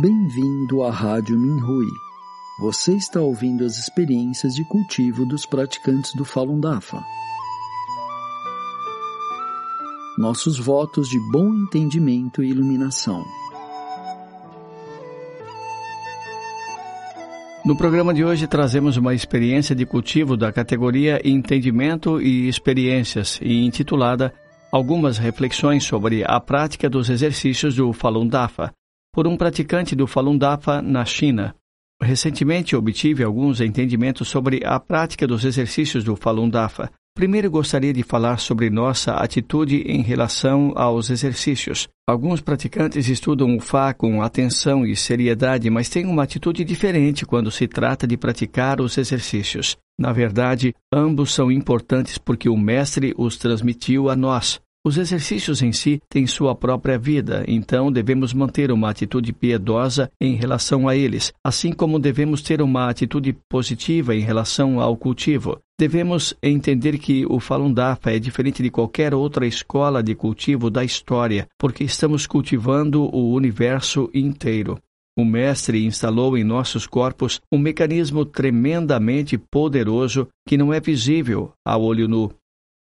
Bem-vindo à Rádio Minhui. Você está ouvindo as experiências de cultivo dos praticantes do Falun Dafa. Nossos votos de bom entendimento e iluminação. No programa de hoje trazemos uma experiência de cultivo da categoria Entendimento e Experiências e intitulada Algumas reflexões sobre a prática dos exercícios do Falun Dafa por um praticante do Falun Dafa na China. Recentemente obtive alguns entendimentos sobre a prática dos exercícios do Falun Dafa. Primeiro gostaria de falar sobre nossa atitude em relação aos exercícios. Alguns praticantes estudam o Fá com atenção e seriedade, mas têm uma atitude diferente quando se trata de praticar os exercícios. Na verdade, ambos são importantes porque o Mestre os transmitiu a nós. Os exercícios em si têm sua própria vida, então devemos manter uma atitude piedosa em relação a eles, assim como devemos ter uma atitude positiva em relação ao cultivo. Devemos entender que o Falun Dafa é diferente de qualquer outra escola de cultivo da história, porque estamos cultivando o universo inteiro. O Mestre instalou em nossos corpos um mecanismo tremendamente poderoso que não é visível a olho nu.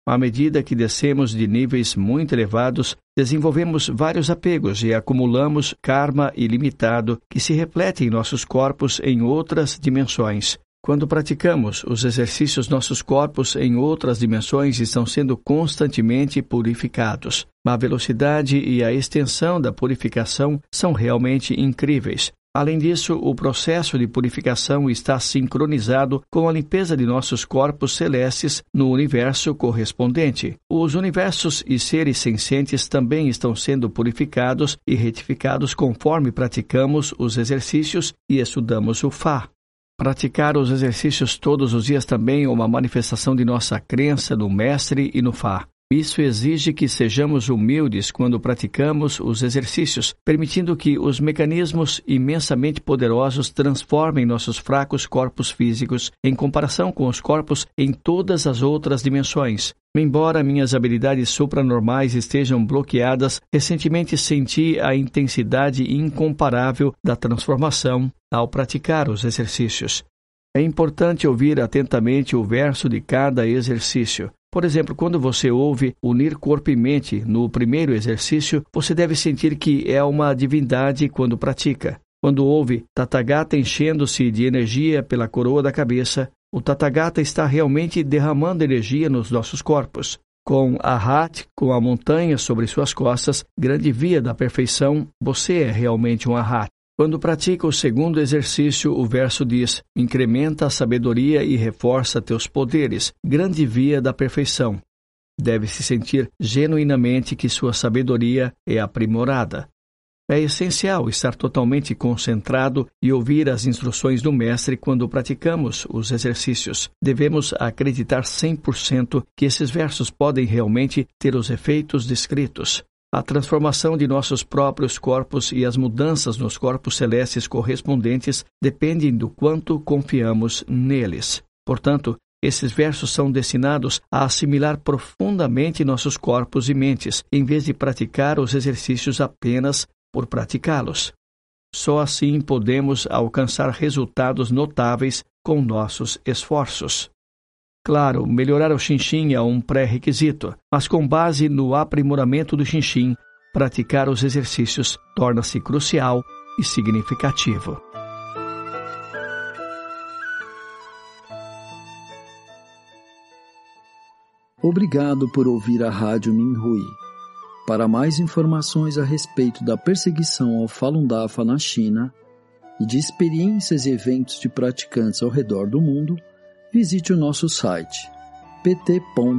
À medida que descemos de níveis muito elevados, desenvolvemos vários apegos e acumulamos karma ilimitado que se reflete em nossos corpos em outras dimensões. Quando praticamos os exercícios, nossos corpos em outras dimensões estão sendo constantemente purificados. A velocidade e a extensão da purificação são realmente incríveis. Além disso, o processo de purificação está sincronizado com a limpeza de nossos corpos celestes no universo correspondente. Os universos e seres sencientes também estão sendo purificados e retificados conforme praticamos os exercícios e estudamos o Fá. Praticar os exercícios todos os dias também é uma manifestação de nossa crença no Mestre e no Fá. Isso exige que sejamos humildes quando praticamos os exercícios, permitindo que os mecanismos imensamente poderosos transformem nossos fracos corpos físicos em comparação com os corpos em todas as outras dimensões. Embora minhas habilidades supranormais estejam bloqueadas, recentemente senti a intensidade incomparável da transformação ao praticar os exercícios. É importante ouvir atentamente o verso de cada exercício. Por exemplo, quando você ouve unir corpo e mente no primeiro exercício, você deve sentir que é uma divindade quando pratica. Quando ouve Tathagata enchendo-se de energia pela coroa da cabeça, o Tathagata está realmente derramando energia nos nossos corpos. Com a Hat, com a montanha sobre suas costas, grande via da perfeição, você é realmente um Ahat. Quando pratica o segundo exercício, o verso diz: incrementa a sabedoria e reforça teus poderes, grande via da perfeição. Deve-se sentir genuinamente que sua sabedoria é aprimorada. É essencial estar totalmente concentrado e ouvir as instruções do Mestre quando praticamos os exercícios. Devemos acreditar 100% que esses versos podem realmente ter os efeitos descritos. A transformação de nossos próprios corpos e as mudanças nos corpos celestes correspondentes dependem do quanto confiamos neles. Portanto, esses versos são destinados a assimilar profundamente nossos corpos e mentes, em vez de praticar os exercícios apenas por praticá-los. Só assim podemos alcançar resultados notáveis com nossos esforços. Claro, melhorar o xinxim é um pré-requisito, mas com base no aprimoramento do xinxim, praticar os exercícios torna-se crucial e significativo. Obrigado por ouvir a Rádio Minhui. Para mais informações a respeito da perseguição ao Falun Dafa na China e de experiências e eventos de praticantes ao redor do mundo, visite o nosso site pt.minrui.org